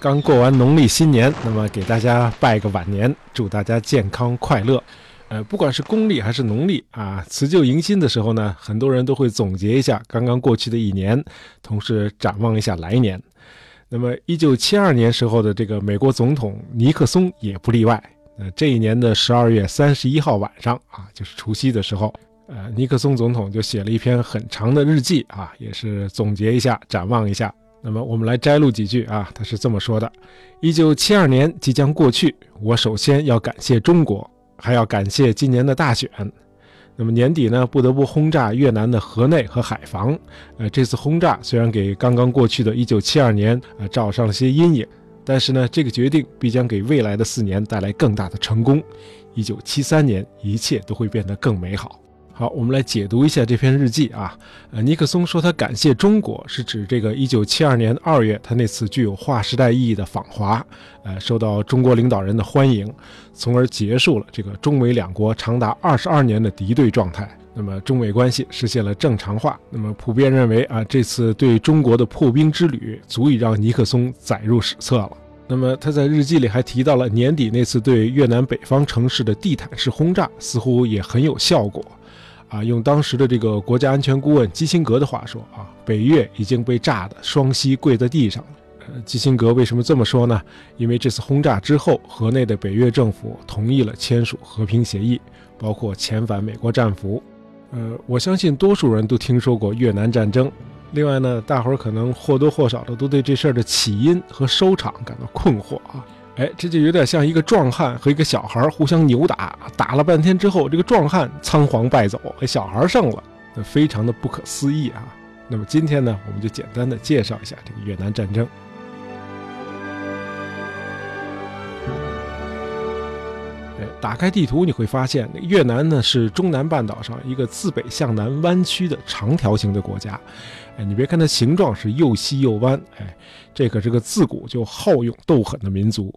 刚过完农历新年，那么给大家拜个晚年，祝大家健康快乐。呃，不管是公历还是农历啊，辞旧迎新的时候呢，很多人都会总结一下刚刚过去的一年，同时展望一下来年。那么，一九七二年时候的这个美国总统尼克松也不例外。呃，这一年的十二月三十一号晚上啊，就是除夕的时候，呃，尼克松总统就写了一篇很长的日记啊，也是总结一下，展望一下。那么，我们来摘录几句啊，他是这么说的：一九七二年即将过去，我首先要感谢中国。还要感谢今年的大选，那么年底呢，不得不轰炸越南的河内和海防。呃，这次轰炸虽然给刚刚过去的1972年呃罩上了些阴影，但是呢，这个决定必将给未来的四年带来更大的成功。1973年，一切都会变得更美好。好，我们来解读一下这篇日记啊。呃，尼克松说他感谢中国，是指这个1972年2月他那次具有划时代意义的访华，呃，受到中国领导人的欢迎，从而结束了这个中美两国长达二十二年的敌对状态。那么中美关系实现了正常化。那么普遍认为啊，这次对中国的破冰之旅足以让尼克松载入史册了。那么他在日记里还提到了年底那次对越南北方城市的地毯式轰炸，似乎也很有效果。啊，用当时的这个国家安全顾问基辛格的话说啊，北越已经被炸得双膝跪在地上了。呃，基辛格为什么这么说呢？因为这次轰炸之后，河内的北越政府同意了签署和平协议，包括遣返美国战俘。呃，我相信多数人都听说过越南战争。另外呢，大伙儿可能或多或少的都对这事儿的起因和收场感到困惑啊。哎，这就有点像一个壮汉和一个小孩互相扭打，打了半天之后，这个壮汉仓皇败走，哎，小孩胜了，那非常的不可思议啊。那么今天呢，我们就简单的介绍一下这个越南战争。打开地图你会发现，越南呢是中南半岛上一个自北向南弯曲的长条形的国家。哎，你别看它形状是又细又弯，哎，这可是个自古就好勇斗狠的民族。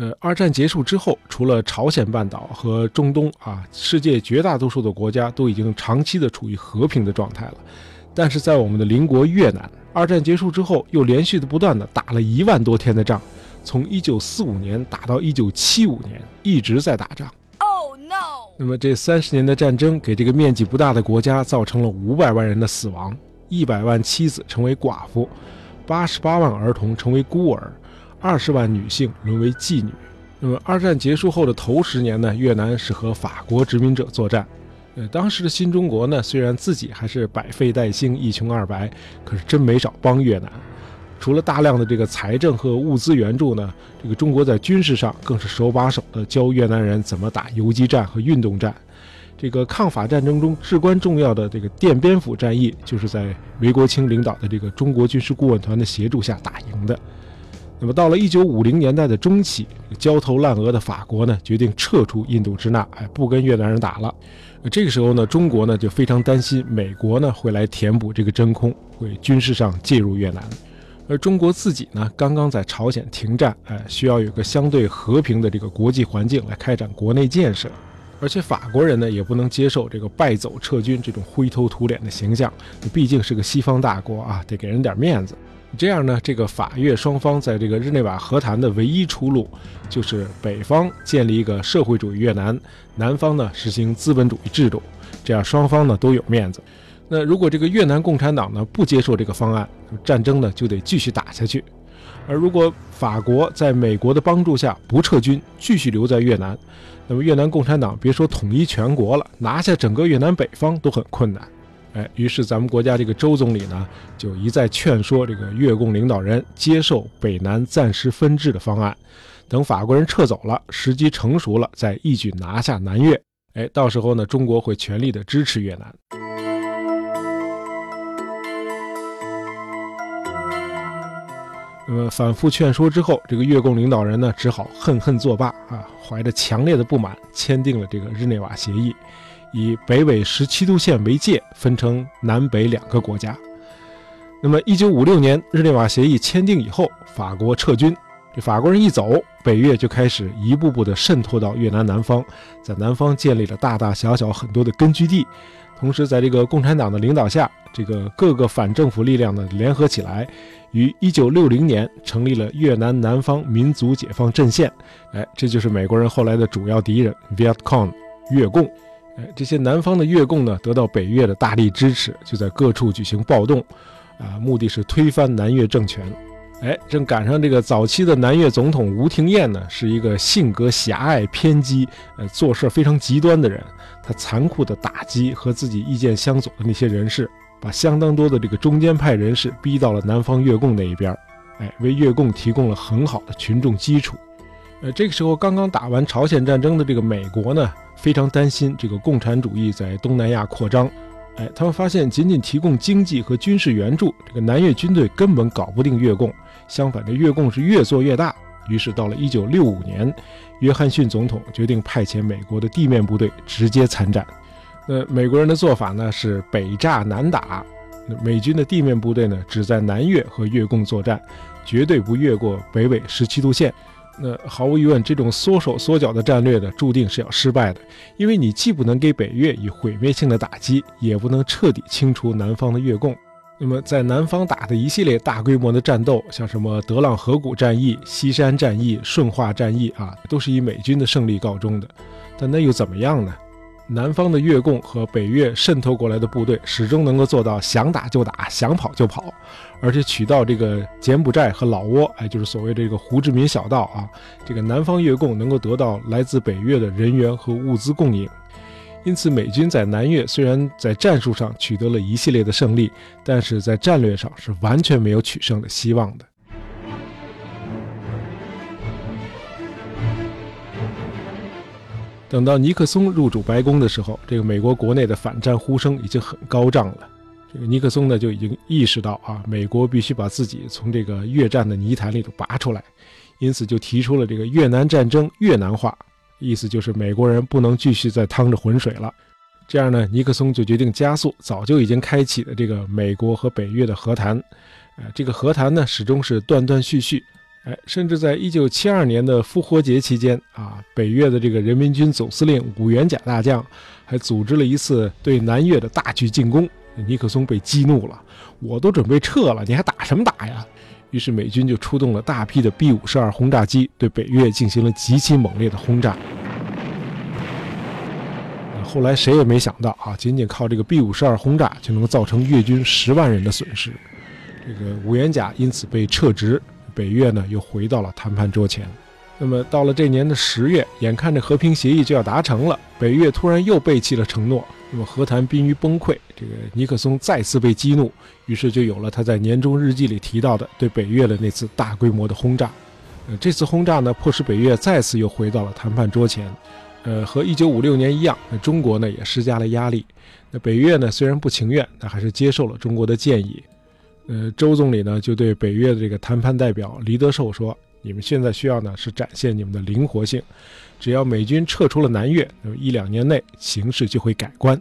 呃，二战结束之后，除了朝鲜半岛和中东啊，世界绝大多数的国家都已经长期的处于和平的状态了。但是在我们的邻国越南，二战结束之后，又连续的不断的打了一万多天的仗，从一九四五年打到一九七五年，一直在打仗。Oh no！那么这三十年的战争，给这个面积不大的国家造成了五百万人的死亡，一百万妻子成为寡妇，八十八万儿童成为孤儿。二十万女性沦为妓女。那么，二战结束后的头十年呢？越南是和法国殖民者作战。呃，当时的新中国呢，虽然自己还是百废待兴、一穷二白，可是真没少帮越南。除了大量的这个财政和物资援助呢，这个中国在军事上更是手把手的教越南人怎么打游击战和运动战。这个抗法战争中至关重要的这个奠边府战役，就是在韦国清领导的这个中国军事顾问团的协助下打赢的。那么到了一九五零年代的中期，焦头烂额的法国呢，决定撤出印度支那，哎，不跟越南人打了。这个时候呢，中国呢就非常担心美国呢会来填补这个真空，会军事上介入越南。而中国自己呢，刚刚在朝鲜停战，哎，需要有个相对和平的这个国际环境来开展国内建设。而且法国人呢，也不能接受这个败走撤军这种灰头土脸的形象，毕竟是个西方大国啊，得给人点面子。这样呢，这个法越双方在这个日内瓦和谈的唯一出路，就是北方建立一个社会主义越南，南方呢实行资本主义制度，这样双方呢都有面子。那如果这个越南共产党呢不接受这个方案，战争呢就得继续打下去。而如果法国在美国的帮助下不撤军，继续留在越南，那么越南共产党别说统一全国了，拿下整个越南北方都很困难。哎，于是咱们国家这个周总理呢，就一再劝说这个越共领导人接受北南暂时分治的方案，等法国人撤走了，时机成熟了，再一举拿下南越。哎，到时候呢，中国会全力的支持越南。那么反复劝说之后，这个越共领导人呢，只好恨恨作罢啊，怀着强烈的不满，签订了这个日内瓦协议。以北纬十七度线为界，分成南北两个国家。那么，一九五六年日内瓦协议签订以后，法国撤军。这法国人一走，北越就开始一步步的渗透到越南南方，在南方建立了大大小小很多的根据地，同时，在这个共产党的领导下，这个各个反政府力量呢联合起来，于1960年成立了越南南方民族解放阵线。哎，这就是美国人后来的主要敌人 ——Viet Cong，越共。哎，这些南方的越共呢，得到北越的大力支持，就在各处举行暴动，啊，目的是推翻南越政权。哎，正赶上这个早期的南越总统吴廷艳呢，是一个性格狭隘、偏激，呃，做事非常极端的人。他残酷地打击和自己意见相左的那些人士，把相当多的这个中间派人士逼到了南方越共那一边，哎，为越共提供了很好的群众基础。呃，这个时候刚刚打完朝鲜战争的这个美国呢，非常担心这个共产主义在东南亚扩张。哎，他们发现仅仅提供经济和军事援助，这个南越军队根本搞不定越共。相反，这越共是越做越大。于是，到了1965年，约翰逊总统决定派遣美国的地面部队直接参战。那美国人的做法呢是北炸南打，美军的地面部队呢只在南越和越共作战，绝对不越过北纬十七度线。那毫无疑问，这种缩手缩脚的战略呢，注定是要失败的，因为你既不能给北越以毁灭性的打击，也不能彻底清除南方的越共。那么，在南方打的一系列大规模的战斗，像什么德朗河谷战役、西山战役、顺化战役啊，都是以美军的胜利告终的。但那又怎么样呢？南方的越共和北越渗透过来的部队，始终能够做到想打就打，想跑就跑，而且取到这个柬埔寨和老挝，哎，就是所谓这个胡志明小道啊，这个南方越共能够得到来自北越的人员和物资供应。因此，美军在南越虽然在战术上取得了一系列的胜利，但是在战略上是完全没有取胜的希望的。等到尼克松入主白宫的时候，这个美国国内的反战呼声已经很高涨了。这个尼克松呢就已经意识到啊，美国必须把自己从这个越战的泥潭里头拔出来，因此就提出了这个越南战争越南化。意思就是美国人不能继续再趟着浑水了，这样呢，尼克松就决定加速早就已经开启的这个美国和北越的和谈，呃，这个和谈呢始终是断断续续，哎，甚至在一九七二年的复活节期间啊，北越的这个人民军总司令武元甲大将还组织了一次对南越的大举进攻，尼克松被激怒了，我都准备撤了，你还打什么打呀？于是美军就出动了大批的 B 五十二轰炸机，对北越进行了极其猛烈的轰炸。后来谁也没想到啊，仅仅靠这个 B 五十二轰炸就能造成越军十万人的损失。这个五元甲因此被撤职，北越呢又回到了谈判桌前。那么到了这年的十月，眼看着和平协议就要达成了，北越突然又背弃了承诺。那么和谈濒于崩溃，这个尼克松再次被激怒，于是就有了他在年终日记里提到的对北越的那次大规模的轰炸。呃，这次轰炸呢，迫使北越再次又回到了谈判桌前。呃，和1956年一样，那中国呢也施加了压力。那北越呢虽然不情愿，但还是接受了中国的建议。呃，周总理呢就对北越的这个谈判代表黎德寿说：“你们现在需要呢是展现你们的灵活性。”只要美军撤出了南越，那么一两年内形势就会改观。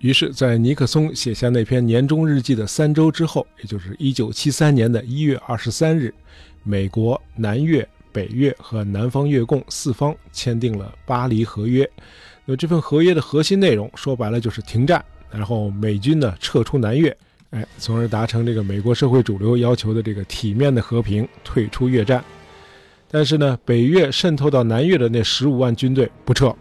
于是，在尼克松写下那篇年终日记的三周之后，也就是1973年的一月二十三日，美国、南越、北越和南方越共四方签订了巴黎合约。那么这份合约的核心内容，说白了就是停战，然后美军呢撤出南越，哎，从而达成这个美国社会主流要求的这个体面的和平，退出越战。但是呢，北越渗透到南越的那十五万军队不撤。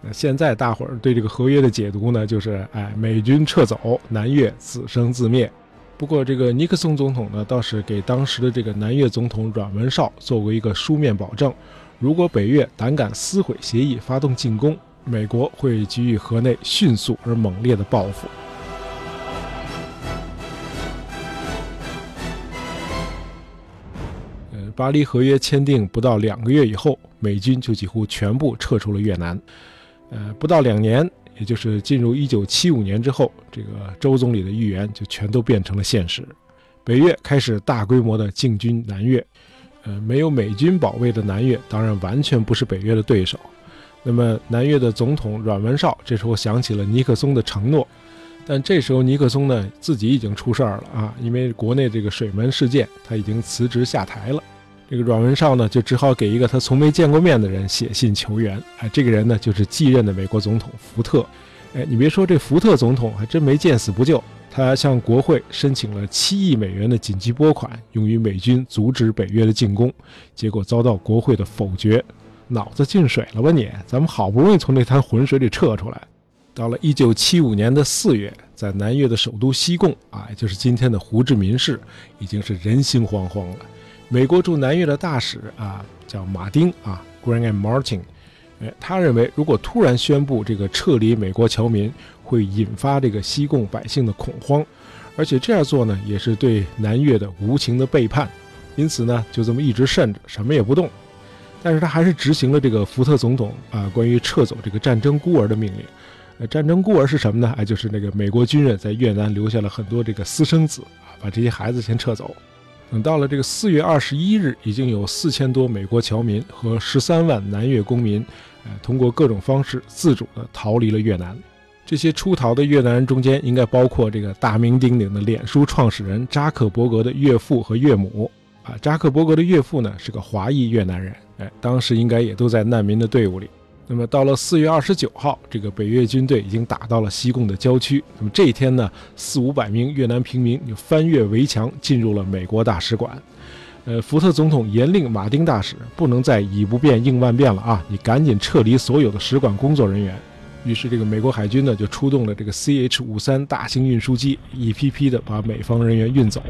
那现在大伙儿对这个合约的解读呢，就是哎，美军撤走，南越自生自灭。不过这个尼克松总统呢，倒是给当时的这个南越总统阮文绍做过一个书面保证：如果北越胆敢撕毁协议，发动进攻，美国会给予河内迅速而猛烈的报复。巴黎合约签订不到两个月以后，美军就几乎全部撤出了越南。呃，不到两年，也就是进入1975年之后，这个周总理的预言就全都变成了现实。北越开始大规模的进军南越。呃，没有美军保卫的南越，当然完全不是北越的对手。那么，南越的总统阮文绍这时候想起了尼克松的承诺，但这时候尼克松呢自己已经出事儿了啊，因为国内这个水门事件，他已经辞职下台了。这个阮文绍呢，就只好给一个他从没见过面的人写信求援。哎，这个人呢，就是继任的美国总统福特。哎，你别说，这福特总统还真没见死不救，他向国会申请了七亿美元的紧急拨款，用于美军阻止北约的进攻，结果遭到国会的否决。脑子进水了吧你？咱们好不容易从那滩浑水里撤出来。到了一九七五年的四月，在南越的首都西贡啊，也就是今天的胡志明市，已经是人心惶惶了。美国驻南越的大使啊，叫马丁啊，Graham Martin，哎，他认为如果突然宣布这个撤离美国侨民，会引发这个西贡百姓的恐慌，而且这样做呢，也是对南越的无情的背叛。因此呢，就这么一直慎着，什么也不动。但是他还是执行了这个福特总统啊关于撤走这个战争孤儿的命令。战争孤儿是什么呢？哎，就是那个美国军人在越南留下了很多这个私生子啊，把这些孩子先撤走。等到了这个四月二十一日，已经有四千多美国侨民和十三万南越公民，呃，通过各种方式自主的逃离了越南。这些出逃的越南人中间，应该包括这个大名鼎鼎的脸书创始人扎克伯格的岳父和岳母啊。扎克伯格的岳父呢是个华裔越南人，哎，当时应该也都在难民的队伍里。那么到了四月二十九号，这个北越军队已经打到了西贡的郊区。那么这一天呢，四五百名越南平民就翻越围墙进入了美国大使馆。呃，福特总统严令马丁大使不能再以不变应万变了啊，你赶紧撤离所有的使馆工作人员。于是这个美国海军呢就出动了这个 CH 五三大型运输机，一批批的把美方人员运走。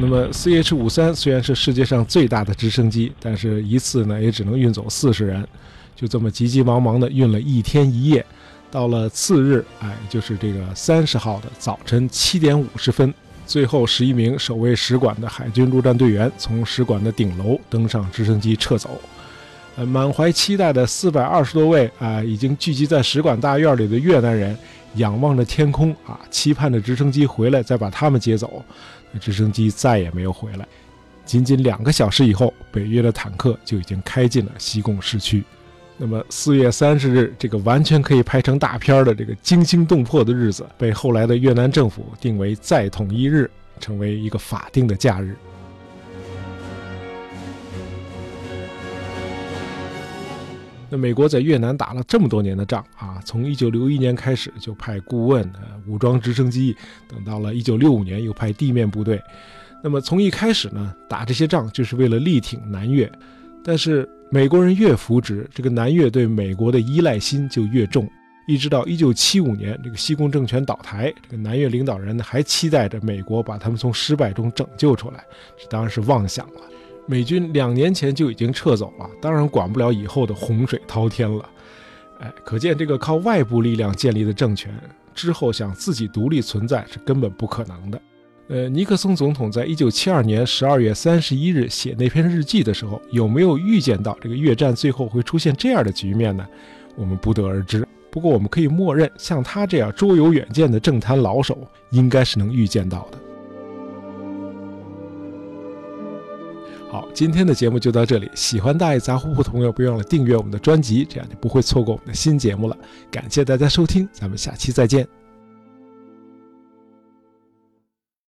那么，CH 五三虽然是世界上最大的直升机，但是一次呢也只能运走四十人，就这么急急忙忙的运了一天一夜。到了次日，哎，就是这个三十号的早晨七点五十分，最后十一名守卫使馆的海军陆战队员从使馆的顶楼登上直升机撤走。呃，满怀期待的四百二十多位啊，已经聚集在使馆大院里的越南人，仰望着天空啊，期盼着直升机回来再把他们接走。直升机再也没有回来。仅仅两个小时以后，北约的坦克就已经开进了西贡市区。那么，四月三十日这个完全可以拍成大片的这个惊心动魄的日子，被后来的越南政府定为再统一日，成为一个法定的假日。那美国在越南打了这么多年的仗啊，从一九六一年开始就派顾问、武装直升机，等到了一九六五年又派地面部队。那么从一开始呢，打这些仗就是为了力挺南越。但是美国人越扶植，这个南越对美国的依赖心就越重。一直到一九七五年这个西贡政权倒台，这个南越领导人呢还期待着美国把他们从失败中拯救出来，这当然是妄想了。美军两年前就已经撤走了，当然管不了以后的洪水滔天了。哎，可见这个靠外部力量建立的政权之后想自己独立存在是根本不可能的。呃，尼克松总统在一九七二年十二月三十一日写那篇日记的时候，有没有预见到这个越战最后会出现这样的局面呢？我们不得而知。不过我们可以默认，像他这样卓有远见的政坛老手，应该是能预见到的。好，今天的节目就到这里。喜欢大爷杂货铺的朋友，别忘了订阅我们的专辑，这样就不会错过我们的新节目了。感谢大家收听，咱们下期再见。